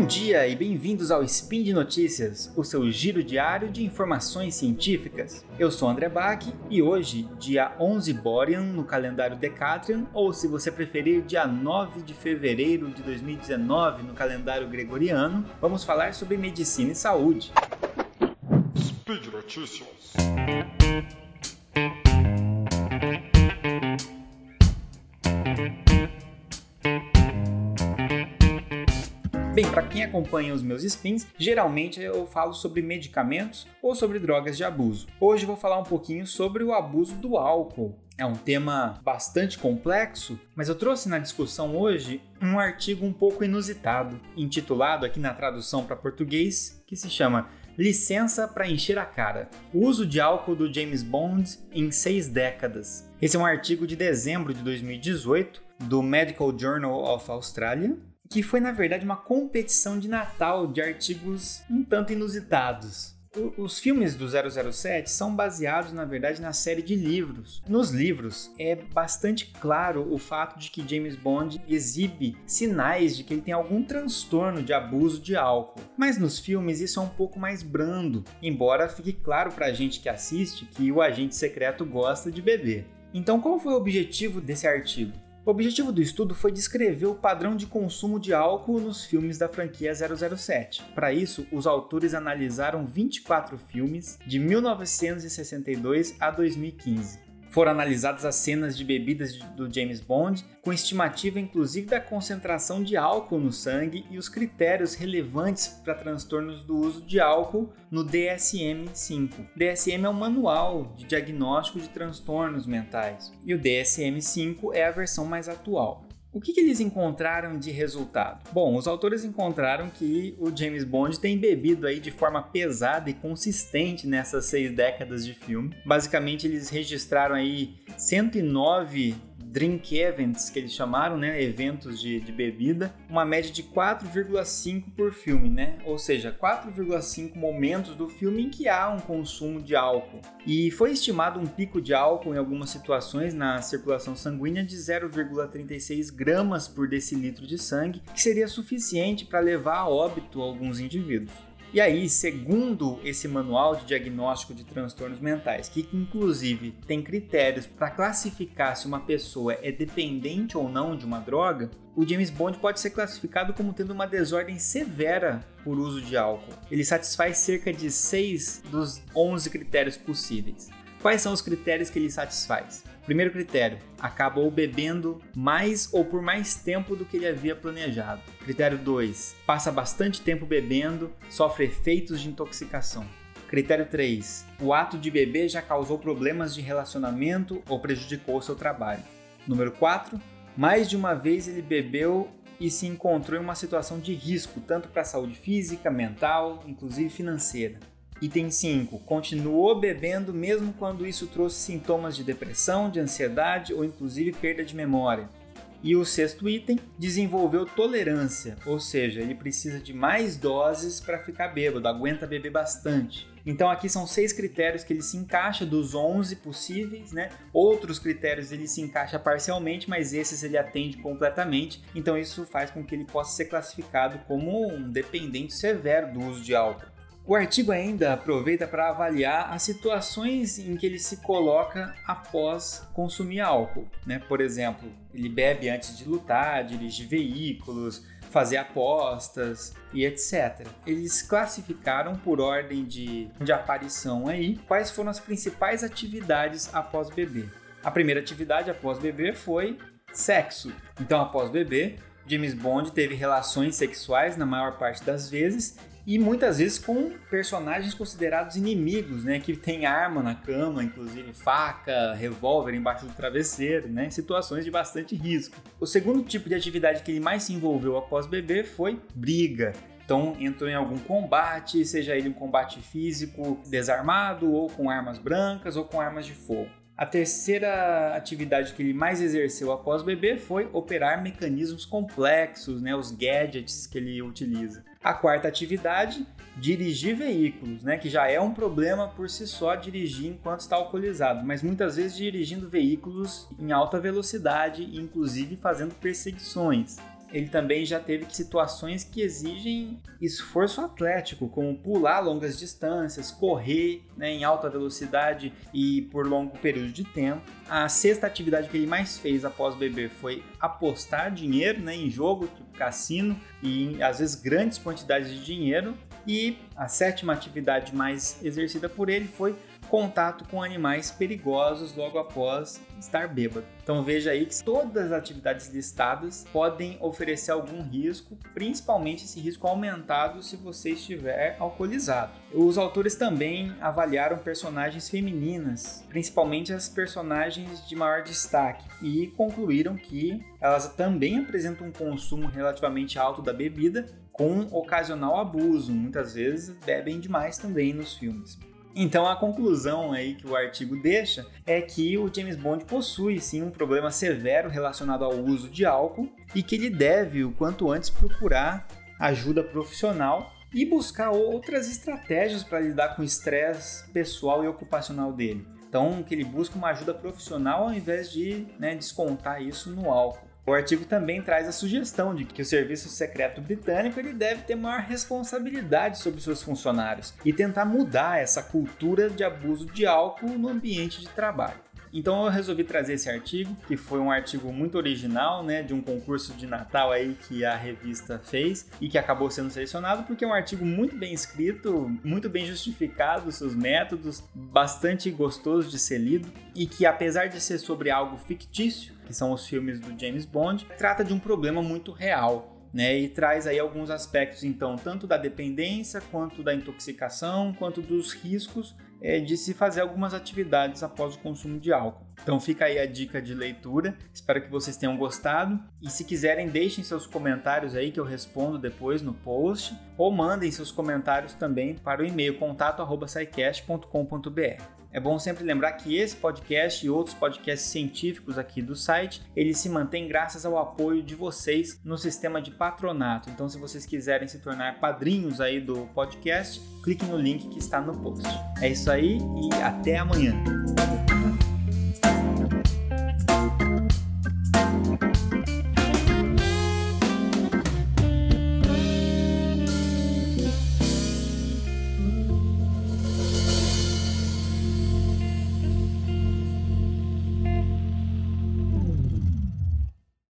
Bom dia e bem-vindos ao Spin de Notícias, o seu giro diário de informações científicas. Eu sou André Bach e hoje, dia 11 Borean no calendário Decatrian, ou se você preferir, dia 9 de fevereiro de 2019 no calendário gregoriano, vamos falar sobre medicina e saúde. Speed Notícias. Para quem acompanha os meus spins, geralmente eu falo sobre medicamentos ou sobre drogas de abuso. Hoje vou falar um pouquinho sobre o abuso do álcool. É um tema bastante complexo, mas eu trouxe na discussão hoje um artigo um pouco inusitado, intitulado aqui na tradução para português, que se chama Licença para encher a cara. O uso de álcool do James Bond em seis décadas. Esse é um artigo de dezembro de 2018 do Medical Journal of Australia que foi na verdade uma competição de Natal de artigos um tanto inusitados. Os filmes do 007 são baseados, na verdade, na série de livros. Nos livros, é bastante claro o fato de que James Bond exibe sinais de que ele tem algum transtorno de abuso de álcool. Mas nos filmes, isso é um pouco mais brando, embora fique claro pra gente que assiste que o agente secreto gosta de beber. Então, qual foi o objetivo desse artigo? O objetivo do estudo foi descrever o padrão de consumo de álcool nos filmes da franquia 007. Para isso, os autores analisaram 24 filmes de 1962 a 2015. Foram analisadas as cenas de bebidas do James Bond, com estimativa inclusive da concentração de álcool no sangue e os critérios relevantes para transtornos do uso de álcool no DSM-5. DSM é um manual de diagnóstico de transtornos mentais e o DSM-5 é a versão mais atual. O que, que, eles encontraram de resultado? Bom, os autores encontraram que o James Bond tem bebido aí de forma pesada e consistente nessas seis décadas de filme. Basicamente, eles registraram aí 109 drink events, que eles chamaram, né, eventos de, de bebida, uma média de 4,5 por filme, né? Ou seja, 4,5 momentos do filme em que há um consumo de álcool. E foi estimado um pico de álcool em algumas situações na circulação sanguínea de 0,36 gramas por decilitro de sangue, que seria suficiente para levar a óbito alguns indivíduos. E aí, segundo esse manual de diagnóstico de transtornos mentais, que inclusive tem critérios para classificar se uma pessoa é dependente ou não de uma droga, o James Bond pode ser classificado como tendo uma desordem severa por uso de álcool. Ele satisfaz cerca de 6 dos 11 critérios possíveis. Quais são os critérios que ele satisfaz? Primeiro critério, acabou bebendo mais ou por mais tempo do que ele havia planejado. Critério 2, passa bastante tempo bebendo, sofre efeitos de intoxicação. Critério 3, o ato de beber já causou problemas de relacionamento ou prejudicou seu trabalho. Número 4, mais de uma vez ele bebeu e se encontrou em uma situação de risco, tanto para a saúde física, mental, inclusive financeira. Item 5. Continuou bebendo mesmo quando isso trouxe sintomas de depressão, de ansiedade ou inclusive perda de memória. E o sexto item, desenvolveu tolerância, ou seja, ele precisa de mais doses para ficar bêbado, aguenta beber bastante. Então aqui são seis critérios que ele se encaixa dos 11 possíveis, né? Outros critérios ele se encaixa parcialmente, mas esses ele atende completamente. Então isso faz com que ele possa ser classificado como um dependente severo do uso de álcool. O artigo ainda aproveita para avaliar as situações em que ele se coloca após consumir álcool. Né? Por exemplo, ele bebe antes de lutar, dirigir veículos, fazer apostas e etc. Eles classificaram por ordem de, de aparição aí quais foram as principais atividades após beber. A primeira atividade após beber foi sexo. Então, após beber, James Bond teve relações sexuais na maior parte das vezes e muitas vezes com personagens considerados inimigos, né, que tem arma na cama, inclusive faca, revólver embaixo do travesseiro, né, situações de bastante risco. O segundo tipo de atividade que ele mais se envolveu após beber foi briga. Então entrou em algum combate, seja ele um combate físico desarmado, ou com armas brancas, ou com armas de fogo. A terceira atividade que ele mais exerceu após beber foi operar mecanismos complexos, né, os gadgets que ele utiliza. A quarta atividade, dirigir veículos, né, que já é um problema por si só dirigir enquanto está alcoolizado, mas muitas vezes dirigindo veículos em alta velocidade, inclusive fazendo perseguições. Ele também já teve situações que exigem esforço atlético, como pular longas distâncias, correr né, em alta velocidade e por longo período de tempo. A sexta atividade que ele mais fez após beber foi apostar dinheiro né, em jogo, tipo cassino, e às vezes grandes quantidades de dinheiro. E a sétima atividade mais exercida por ele foi contato com animais perigosos logo após estar bêbado. Então veja aí que todas as atividades listadas podem oferecer algum risco, principalmente esse risco aumentado se você estiver alcoolizado. Os autores também avaliaram personagens femininas, principalmente as personagens de maior destaque, e concluíram que elas também apresentam um consumo relativamente alto da bebida com ocasional abuso, muitas vezes bebem demais também nos filmes. Então a conclusão aí que o artigo deixa é que o James Bond possui sim um problema severo relacionado ao uso de álcool e que ele deve o quanto antes procurar ajuda profissional e buscar outras estratégias para lidar com o estresse pessoal e ocupacional dele. Então que ele busque uma ajuda profissional ao invés de né, descontar isso no álcool. O artigo também traz a sugestão de que o Serviço Secreto Britânico ele deve ter maior responsabilidade sobre seus funcionários e tentar mudar essa cultura de abuso de álcool no ambiente de trabalho. Então eu resolvi trazer esse artigo, que foi um artigo muito original, né, de um concurso de Natal aí que a revista fez e que acabou sendo selecionado porque é um artigo muito bem escrito, muito bem justificado seus métodos, bastante gostoso de ser lido e que apesar de ser sobre algo fictício, que são os filmes do James Bond, trata de um problema muito real. Né, e traz aí alguns aspectos, então, tanto da dependência, quanto da intoxicação, quanto dos riscos é, de se fazer algumas atividades após o consumo de álcool. Então fica aí a dica de leitura. Espero que vocês tenham gostado. E se quiserem, deixem seus comentários aí que eu respondo depois no post. Ou mandem seus comentários também para o e-mail contato.sicast.com.br. É bom sempre lembrar que esse podcast e outros podcasts científicos aqui do site, eles se mantêm graças ao apoio de vocês no sistema de patronato. Então, se vocês quiserem se tornar padrinhos aí do podcast, clique no link que está no post. É isso aí e até amanhã.